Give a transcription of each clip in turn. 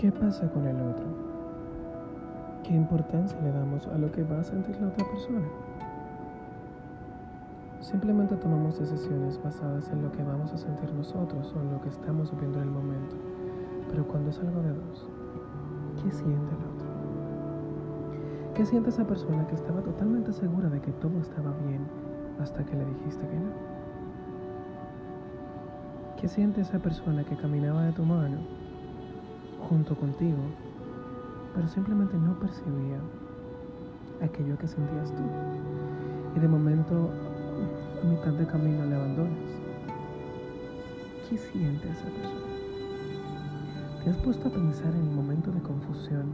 ¿Qué pasa con el otro? ¿Qué importancia le damos a lo que va a sentir la otra persona? Simplemente tomamos decisiones basadas en lo que vamos a sentir nosotros o en lo que estamos viendo en el momento. Pero cuando es algo de dos, ¿qué siente el otro? ¿Qué siente esa persona que estaba totalmente segura de que todo estaba bien hasta que le dijiste que no? ¿Qué siente esa persona que caminaba de tu mano junto contigo, pero simplemente no percibía aquello que sentías tú? Y de momento, a mitad de camino le abandonas. ¿Qué siente esa persona? ¿Te has puesto a pensar en el momento de confusión,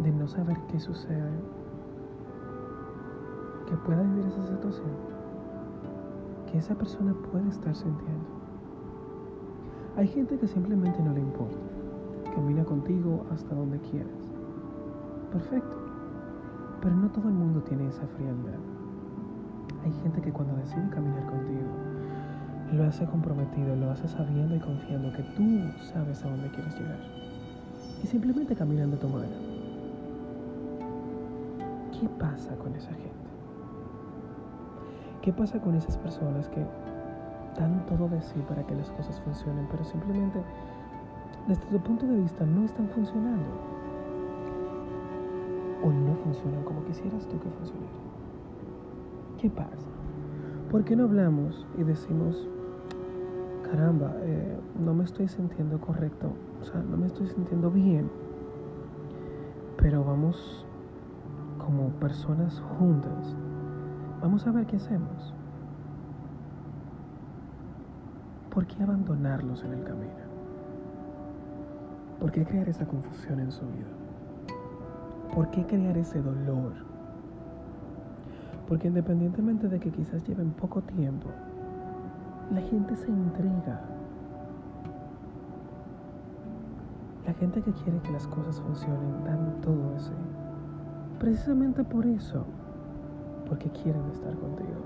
de no saber qué sucede, que pueda vivir esa situación? que esa persona puede estar sintiendo. Hay gente que simplemente no le importa. Camina contigo hasta donde quieras. Perfecto. Pero no todo el mundo tiene esa frialdad. Hay gente que cuando decide caminar contigo, lo hace comprometido, lo hace sabiendo y confiando que tú sabes a dónde quieres llegar. Y simplemente caminan de tu mano. ¿Qué pasa con esa gente? ¿Qué pasa con esas personas que dan todo de sí para que las cosas funcionen, pero simplemente desde tu punto de vista no están funcionando? O no funcionan como quisieras tú que funcionaran. ¿Qué pasa? ¿Por qué no hablamos y decimos, caramba, eh, no me estoy sintiendo correcto, o sea, no me estoy sintiendo bien, pero vamos como personas juntas Vamos a ver qué hacemos. ¿Por qué abandonarlos en el camino? ¿Por qué crear esa confusión en su vida? ¿Por qué crear ese dolor? Porque independientemente de que quizás lleven poco tiempo, la gente se entrega. La gente que quiere que las cosas funcionen dan todo ese. Precisamente por eso porque quieren estar contigo.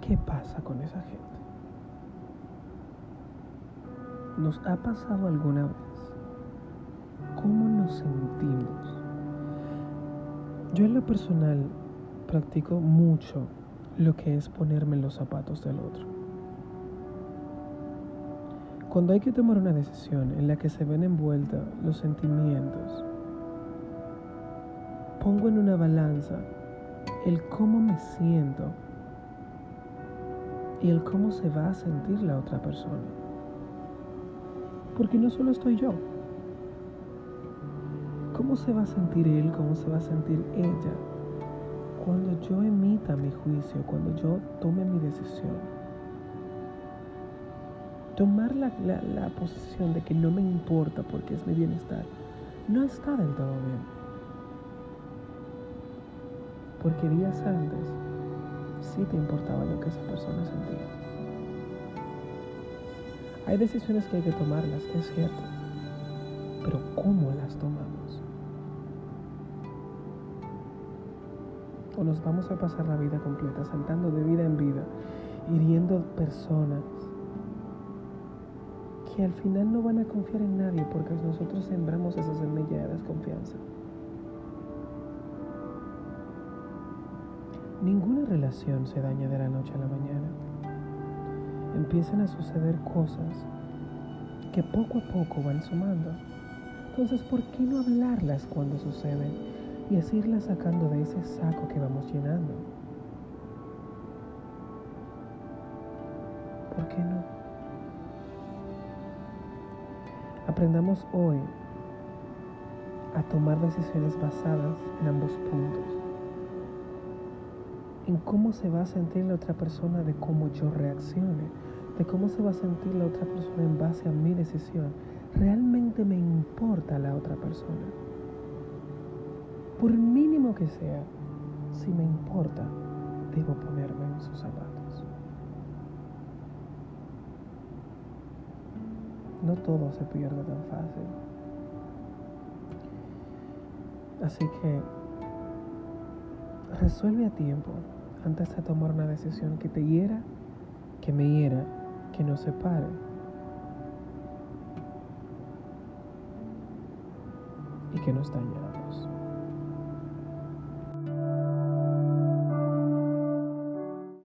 ¿Qué pasa con esa gente? ¿Nos ha pasado alguna vez? ¿Cómo nos sentimos? Yo en lo personal practico mucho lo que es ponerme en los zapatos del otro. Cuando hay que tomar una decisión en la que se ven envueltos los sentimientos, pongo en una balanza el cómo me siento y el cómo se va a sentir la otra persona. Porque no solo estoy yo. ¿Cómo se va a sentir él? ¿Cómo se va a sentir ella? Cuando yo emita mi juicio, cuando yo tome mi decisión. Tomar la, la posición de que no me importa porque es mi bienestar, no está del todo bien porque días antes sí te importaba lo que esa persona sentía. Hay decisiones que hay que tomarlas, es cierto, pero ¿cómo las tomamos? O nos vamos a pasar la vida completa saltando de vida en vida, hiriendo personas que al final no van a confiar en nadie porque nosotros sembramos esa semilla de desconfianza. Ninguna relación se daña de la noche a la mañana. Empiezan a suceder cosas que poco a poco van sumando. Entonces, ¿por qué no hablarlas cuando suceden y así irlas sacando de ese saco que vamos llenando? ¿Por qué no? Aprendamos hoy a tomar decisiones basadas en ambos puntos en cómo se va a sentir la otra persona de cómo yo reaccione, de cómo se va a sentir la otra persona en base a mi decisión. Realmente me importa la otra persona. Por mínimo que sea, si me importa, debo ponerme en sus zapatos. No todo se pierde tan fácil. Así que resuelve a tiempo antes de tomar una decisión que te hiera, que me hiera, que nos separe. Y que nos dañe.